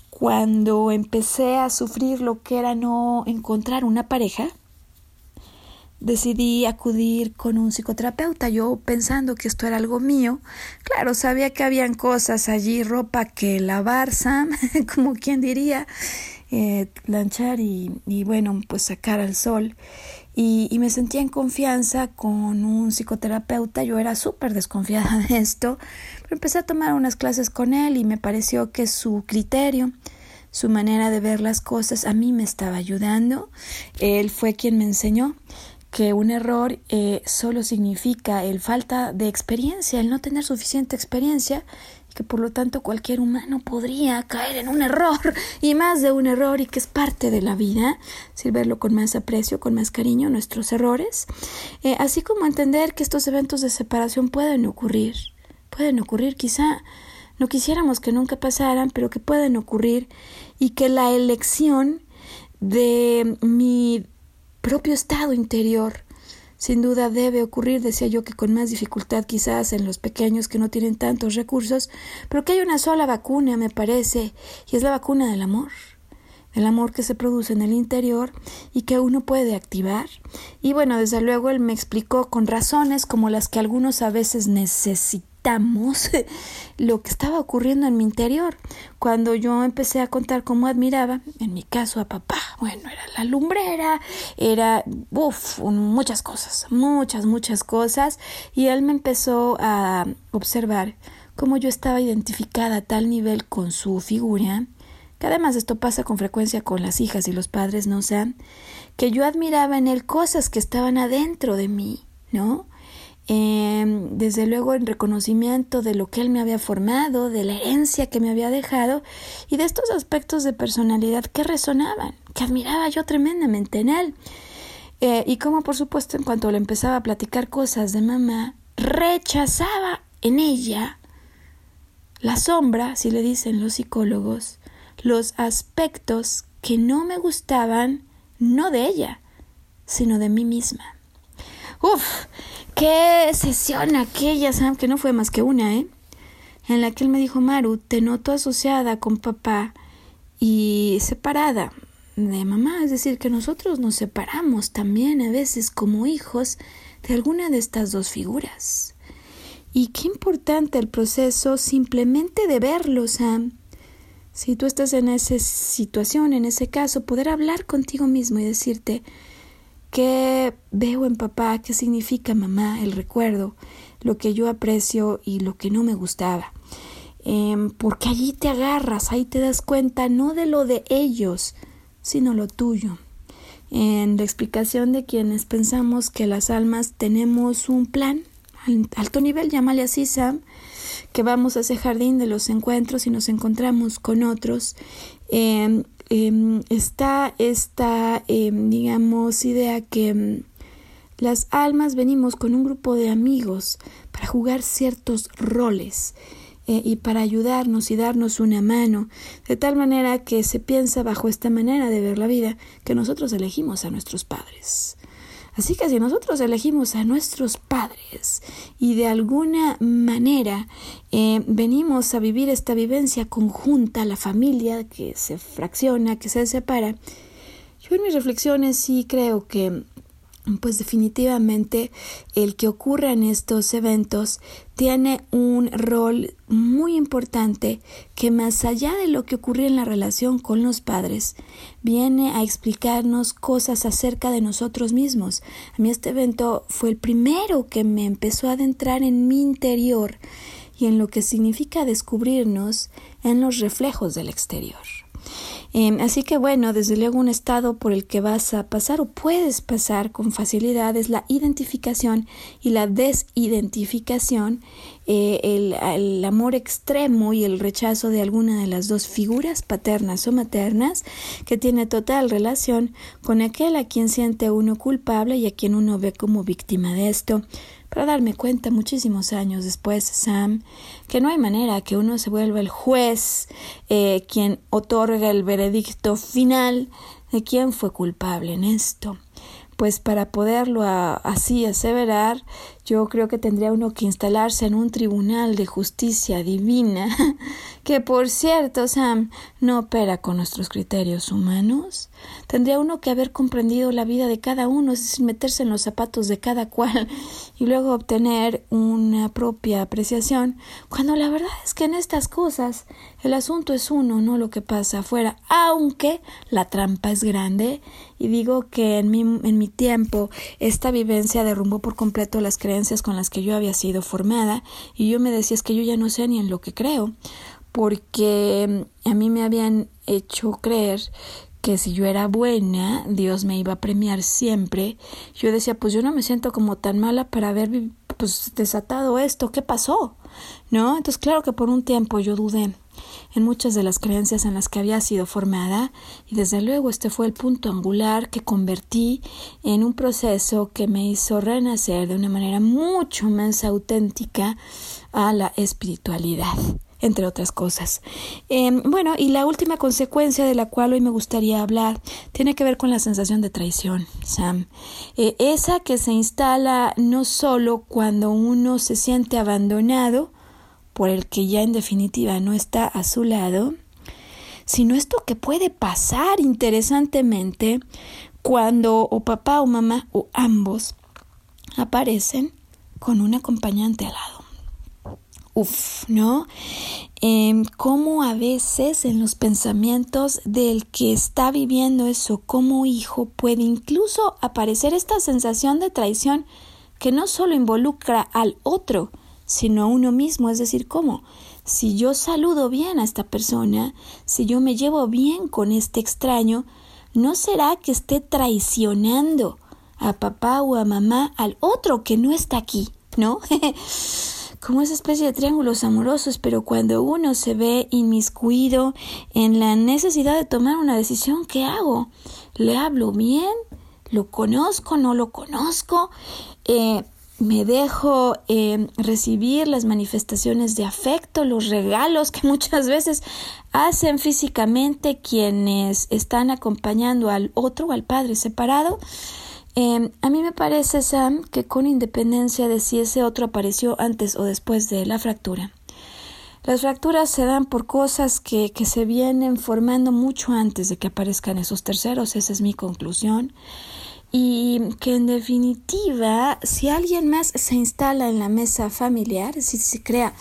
cuando empecé a sufrir lo que era no encontrar una pareja, decidí acudir con un psicoterapeuta, yo pensando que esto era algo mío. Claro, sabía que habían cosas allí, ropa que lavar, Sam, como quien diría, eh, planchar y, bueno, pues sacar al sol. y, me sentía en confianza con un psicoterapeuta. Yo era súper desconfiada de esto, pero empecé a tomar unas clases con él y me pareció que su criterio, su manera de ver las cosas a mí me estaba ayudando. Él fue quien me enseñó que un error eh, solo significa el falta de experiencia, el no tener suficiente experiencia que por lo tanto cualquier humano podría caer en un error y más de un error y que es parte de la vida, sin verlo con más aprecio, con más cariño, nuestros errores, eh, así como entender que estos eventos de separación pueden ocurrir, pueden ocurrir quizá no quisiéramos que nunca pasaran, pero que pueden ocurrir y que la elección de mi propio estado interior. Sin duda debe ocurrir, decía yo, que con más dificultad quizás en los pequeños que no tienen tantos recursos, pero que hay una sola vacuna, me parece, y es la vacuna del amor. El amor que se produce en el interior y que uno puede activar. Y bueno, desde luego él me explicó con razones como las que algunos a veces necesitan lo que estaba ocurriendo en mi interior. Cuando yo empecé a contar cómo admiraba, en mi caso a papá, bueno, era la lumbrera, era, uff, muchas cosas, muchas, muchas cosas, y él me empezó a observar cómo yo estaba identificada a tal nivel con su figura, que además esto pasa con frecuencia con las hijas y los padres, ¿no? sean que yo admiraba en él cosas que estaban adentro de mí, ¿no? Em, desde luego en reconocimiento de lo que él me había formado, de la herencia que me había dejado y de estos aspectos de personalidad que resonaban, que admiraba yo tremendamente en él. Eh, y como por supuesto en cuanto le empezaba a platicar cosas de mamá, rechazaba en ella la sombra, si le dicen los psicólogos, los aspectos que no me gustaban, no de ella, sino de mí misma. Uf, qué sesión aquella, Sam, que no fue más que una, ¿eh? En la que él me dijo, Maru, te noto asociada con papá y separada de mamá, es decir, que nosotros nos separamos también a veces como hijos de alguna de estas dos figuras. Y qué importante el proceso simplemente de verlo, Sam. Si tú estás en esa situación, en ese caso, poder hablar contigo mismo y decirte, ¿Qué veo en papá? ¿Qué significa mamá? El recuerdo, lo que yo aprecio y lo que no me gustaba. Em, porque allí te agarras, ahí te das cuenta no de lo de ellos, sino lo tuyo. En la explicación de quienes pensamos que las almas tenemos un plan, al alto nivel, llámale así, Sam, que vamos a ese jardín de los encuentros y nos encontramos con otros, eh, Em, está esta, em, digamos, idea que em, las almas venimos con un grupo de amigos para jugar ciertos roles eh, y para ayudarnos y darnos una mano, de tal manera que se piensa bajo esta manera de ver la vida que nosotros elegimos a nuestros padres. Así que si nosotros elegimos a nuestros padres y de alguna manera eh, venimos a vivir esta vivencia conjunta, la familia que se fracciona, que se separa, yo en mis reflexiones sí creo que pues definitivamente el que ocurran estos eventos tiene un rol muy importante que más allá de lo que ocurrió en la relación con los padres, viene a explicarnos cosas acerca de nosotros mismos. A mí este evento fue el primero que me empezó a adentrar en mi interior y en lo que significa descubrirnos en los reflejos del exterior. Em, así que bueno, desde luego un estado por el que vas a pasar o puedes pasar con facilidad es la identificación y la desidentificación, eh, el, el, amor extremo y el rechazo de alguna de las dos figuras paternas o maternas que tiene total relación con aquel a quien siente uno culpable y a quien uno ve como víctima de esto para darme cuenta muchísimos años después, Sam, que no hay manera que uno se vuelva el juez eh, quien otorga el veredicto final de quién fue culpable en esto. Pues para poderlo así aseverar, Yo creo que tendría uno que instalarse en un tribunal de justicia divina, que por cierto, Sam, no opera con nuestros criterios humanos. Tendría uno que haber comprendido la vida de cada uno, decir, meterse en los zapatos de cada cual y luego obtener una propia apreciación, cuando la verdad es que en estas cosas el asunto es uno, no lo que pasa afuera, aunque la trampa es grande y digo que en mi, en mi tiempo esta vivencia derrumbó por completo las con las que yo había sido formada y yo me decía es que yo ya no sé ni en lo que creo porque a mí me habían hecho creer que si yo era buena, Dios me iba a premiar siempre. Yo decía, pues yo no me siento como tan mala para haber pues desatado esto, ¿qué pasó? ¿No? Entonces, claro que por un tiempo yo dudé en muchas de las creencias en las que había sido formada y desde luego este fue el punto angular que convertí en un proceso que me hizo renacer de una manera mucho más auténtica a la espiritualidad entre otras cosas. Em, bueno, y la última consecuencia de la cual hoy me gustaría hablar tiene que ver con la sensación de traición, Sam. Eh, esa que se instala no solo cuando uno se siente abandonado por el que ya en definitiva no está a su lado, sino esto que puede pasar interesantemente cuando o papá o mamá o ambos aparecen con un acompañante al lado. Uf, ¿no? Eh, cómo a veces en los pensamientos del que está viviendo eso como hijo puede incluso aparecer esta sensación de traición que no solo involucra al otro, sino a uno mismo, es decir, cómo si yo saludo bien a esta persona, si yo me llevo bien con este extraño, ¿no será que esté traicionando a papá o a mamá al otro que no está aquí? ¿No? como esa especie de triángulos amorosos, pero cuando uno se ve inmiscuido en la necesidad de tomar una decisión, ¿qué hago? ¿Le hablo bien? ¿Lo conozco? ¿No lo conozco? Eh, me dejo eh, recibir las manifestaciones de afecto, los regalos que muchas veces hacen físicamente quienes están acompañando al otro, al padre separado. Em, a mí me parece, Sam, que con independencia de si ese otro apareció antes o después de la fractura, las fracturas se dan por cosas que, que se vienen formando mucho antes de que aparezcan esos terceros, esa es mi conclusión, y que en definitiva, si alguien más se instala en la mesa familiar, si se crea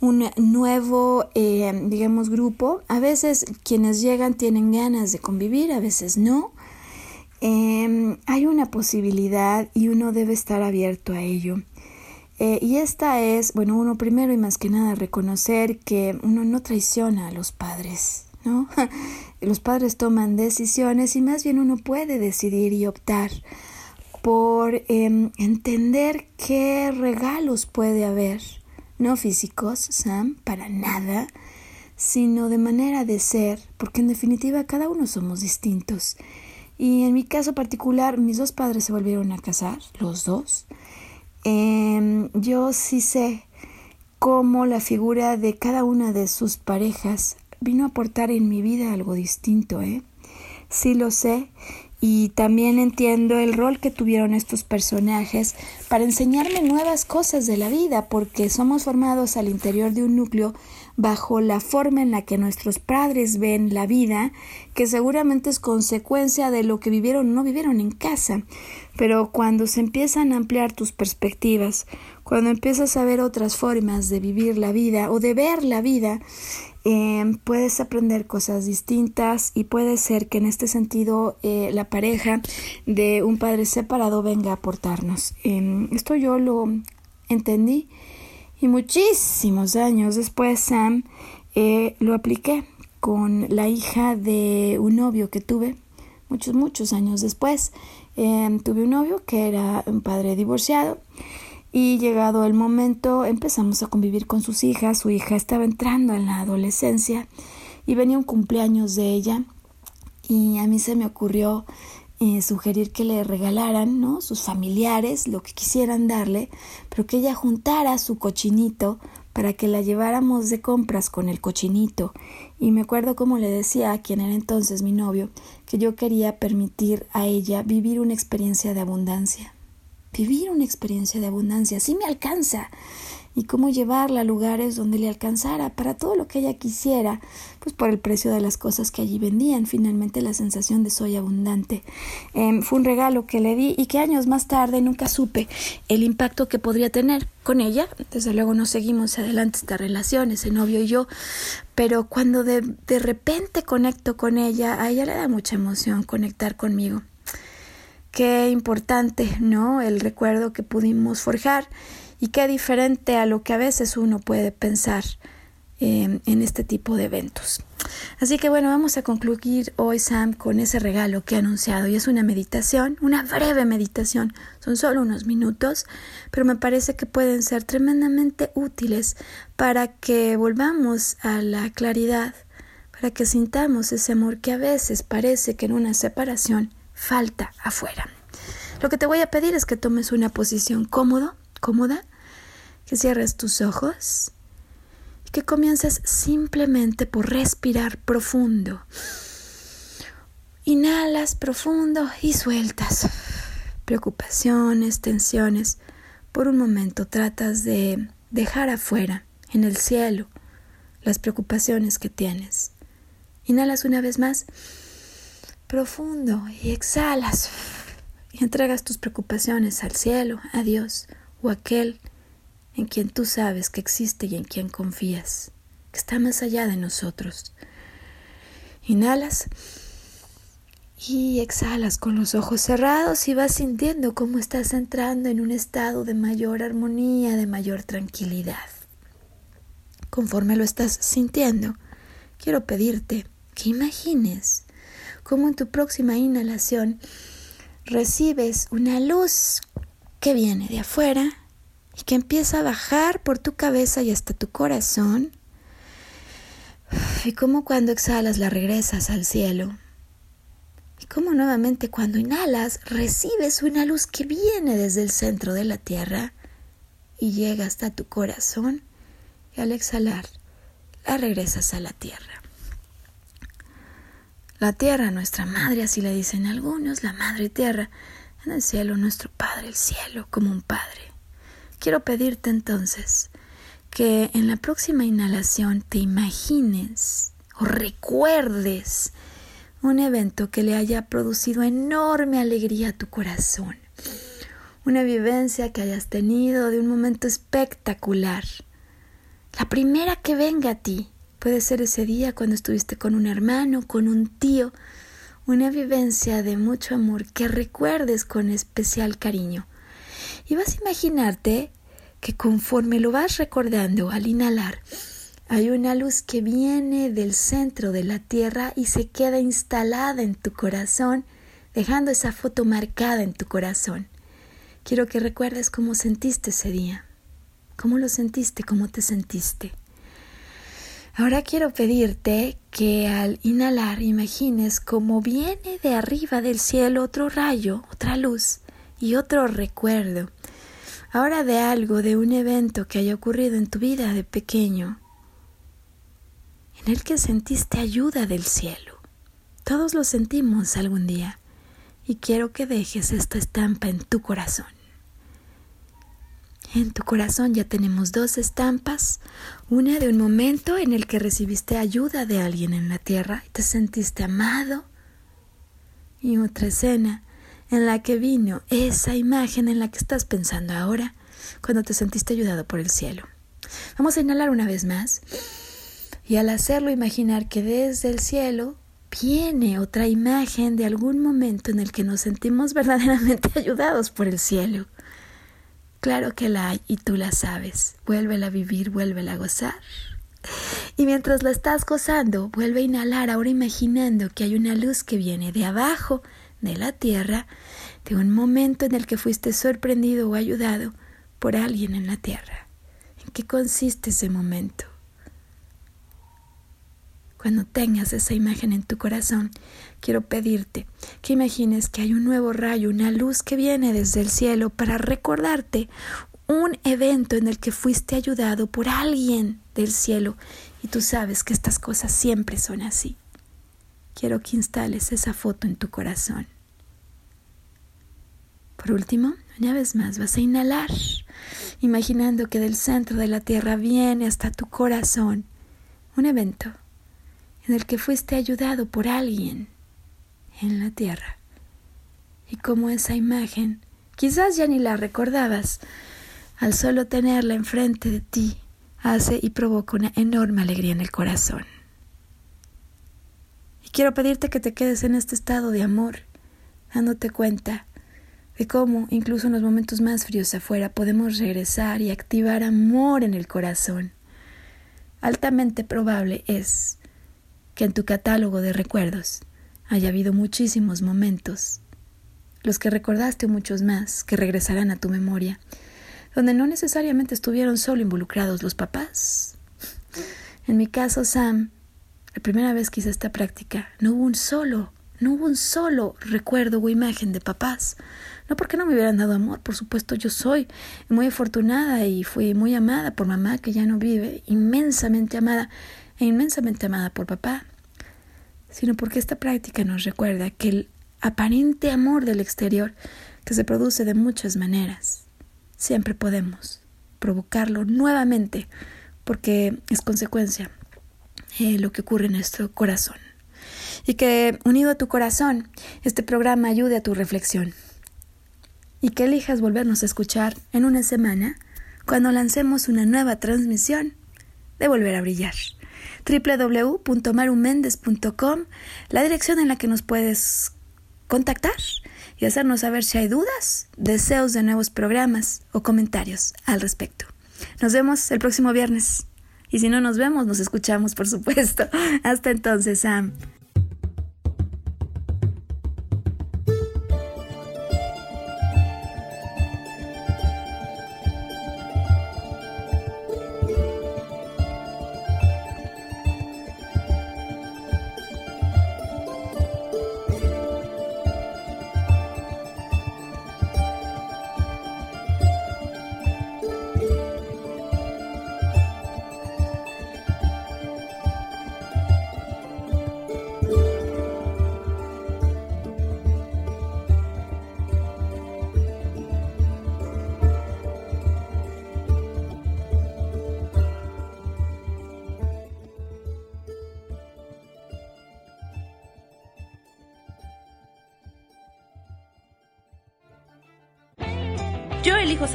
un nuevo, eh, digamos, grupo, a veces quienes llegan tienen ganas de convivir, a veces no, Em, hay una posibilidad y uno debe estar abierto a ello. Eh, y esta es, bueno, uno primero y más que nada reconocer que uno no traiciona a los padres, ¿no? los padres toman decisiones y más bien uno puede decidir y optar por em, entender qué regalos puede haber, no físicos, Sam, para nada, sino de manera de ser, porque en definitiva cada uno somos distintos y en mi caso particular, mis dos padres se volvieron a casar, los dos. Em, yo sí sé cómo la figura de cada una de sus parejas vino a aportar en mi vida algo distinto, ¿eh? Sí lo sé y también entiendo el rol que tuvieron estos personajes para enseñarme nuevas cosas de la vida, porque somos formados al interior de un núcleo bajo la forma en la que nuestros padres ven la vida, que seguramente es consecuencia de lo que vivieron o no vivieron en casa. Pero cuando se empiezan a ampliar tus perspectivas, cuando empiezas a ver otras formas de vivir la vida o de ver la vida, eh, puedes aprender cosas distintas y puede ser que en este sentido eh, la pareja de un padre separado venga a aportarnos. Eh, esto yo lo entendí y muchísimos años después, Sam, eh, lo apliqué con la hija de un novio que tuve, muchos, muchos años después. Em, tuve un novio que era un padre divorciado y llegado el momento empezamos a convivir con sus hijas. Su hija estaba entrando en la adolescencia y venía un cumpleaños de ella y a mí se me ocurrió eh, sugerir que le regalaran, ¿no? Sus familiares, lo que quisieran darle, pero que ella juntara su cochinito para que la lleváramos de compras con el cochinito. Y me acuerdo como le decía a quien era entonces mi novio, que yo quería permitir a ella vivir una experiencia de abundancia. Vivir una experiencia de abundancia. Sí me alcanza y cómo llevarla a lugares donde le alcanzara para todo lo que ella quisiera, pues por el precio de las cosas que allí vendían. Finalmente la sensación de soy abundante em, fue un regalo que le di y que años más tarde nunca supe el impacto que podría tener con ella. Desde luego no seguimos adelante esta relación, ese novio y yo, pero cuando de, de repente conecto con ella, a ella le da mucha emoción conectar conmigo. Qué importante, ¿no? El recuerdo que pudimos forjar y qué diferente a lo que a veces uno puede pensar em, en este tipo de eventos. Así que bueno, vamos a concluir hoy, Sam, con ese regalo que he anunciado. Y es una meditación, una breve meditación. Son solo unos minutos, pero me parece que pueden ser tremendamente útiles para que volvamos a la claridad, para que sintamos ese amor que a veces parece que en una separación falta afuera. Lo que te voy a pedir es que tomes una posición cómodo, cómoda, que cierres tus ojos y que comiences simplemente por respirar profundo. Inhalas profundo y sueltas preocupaciones, tensiones. Por un momento tratas de dejar afuera, en el cielo, las preocupaciones que tienes. Inhalas una vez más profundo y exhalas y entregas tus preocupaciones al cielo, a Dios o a aquel en quien tú sabes que existe y en quien confías, que está más allá de nosotros. Inhalas y exhalas con los ojos cerrados y vas sintiendo cómo estás entrando en un estado de mayor armonía, de mayor tranquilidad. Conforme lo estás sintiendo, quiero pedirte que imagines cómo en tu próxima inhalación recibes una luz que viene de afuera y que empieza a bajar por tu cabeza y hasta tu corazón. Y como cuando exhalas la regresas al cielo. Y como nuevamente cuando inhalas recibes una luz que viene desde el centro de la tierra y llega hasta tu corazón y al exhalar la regresas a la tierra. La tierra, nuestra madre, así le dicen algunos, la madre tierra, en el cielo nuestro Padre, el cielo como un Padre. Quiero pedirte entonces que en la próxima inhalación te imagines o recuerdes un evento que le haya producido enorme alegría a tu corazón, una vivencia que hayas tenido de un momento espectacular, la primera que venga a ti. Puede ser ese día cuando estuviste con un hermano, con un tío, una vivencia de mucho amor que recuerdes con especial cariño. Y vas a imaginarte que conforme lo vas recordando al inhalar, hay una luz que viene del centro de la tierra y se queda instalada en tu corazón, dejando esa foto marcada en tu corazón. Quiero que recuerdes cómo sentiste ese día, cómo lo sentiste, cómo te sentiste. Ahora quiero pedirte que al inhalar imagines cómo viene de arriba del cielo otro rayo, otra luz y otro recuerdo. Ahora de algo, de un evento que haya ocurrido en tu vida de pequeño, en el que sentiste ayuda del cielo. Todos lo sentimos algún día y quiero que dejes esta estampa en tu corazón. En tu corazón ya tenemos dos estampas, una de un momento en el que recibiste ayuda de alguien en la tierra y te sentiste amado, y otra escena en la que vino esa imagen en la que estás pensando ahora cuando te sentiste ayudado por el cielo. Vamos a inhalar una vez más y al hacerlo imaginar que desde el cielo viene otra imagen de algún momento en el que nos sentimos verdaderamente ayudados por el cielo. Claro que la hay y tú la sabes. Vuélvela a vivir, vuélvela a gozar. Y mientras la estás gozando, vuelve a inhalar ahora imaginando que hay una luz que viene de abajo de la tierra, de un momento en el que fuiste sorprendido o ayudado por alguien en la tierra. ¿En qué consiste ese momento? Cuando tengas esa imagen en tu corazón, quiero pedirte que imagines que hay un nuevo rayo, una luz que viene desde el cielo para recordarte un evento en el que fuiste ayudado por alguien del cielo y tú sabes que estas cosas siempre son así. Quiero que instales esa foto en tu corazón. Por último, una vez más vas a inhalar, imaginando que del centro de la Tierra viene hasta tu corazón un evento en el que fuiste ayudado por alguien en la Tierra. Y como esa imagen, quizás ya ni la recordabas, al solo tenerla enfrente de ti, hace y provoca una enorme alegría en el corazón. Y quiero pedirte que te quedes en este estado de amor, dándote cuenta de cómo, incluso en los momentos más fríos afuera, podemos regresar y activar amor en el corazón. Altamente probable es que en tu catálogo de recuerdos haya habido muchísimos momentos, los que recordaste muchos más, que regresarán a tu memoria, donde no necesariamente estuvieron solo involucrados los papás. En mi caso, Sam, la primera vez que hice esta práctica, no hubo un solo, no hubo un solo recuerdo o imagen de papás. No porque no me hubieran dado amor, por supuesto yo soy muy afortunada y fui muy amada por mamá que ya no vive, inmensamente amada e inmensamente amada por papá, sino porque esta práctica nos recuerda que el aparente amor del exterior, que se produce de muchas maneras, siempre podemos provocarlo nuevamente porque es consecuencia de lo que ocurre en nuestro corazón. Y que unido a tu corazón, este programa ayude a tu reflexión. Y que elijas volvernos a escuchar en una semana cuando lancemos una nueva transmisión de Volver a Brillar www.marumendez.com, la dirección en la que nos puedes contactar y hacernos saber si hay dudas, deseos de nuevos programas o comentarios al respecto. Nos vemos el próximo viernes. Y si no nos vemos, nos escuchamos, por supuesto. Hasta entonces, Sam.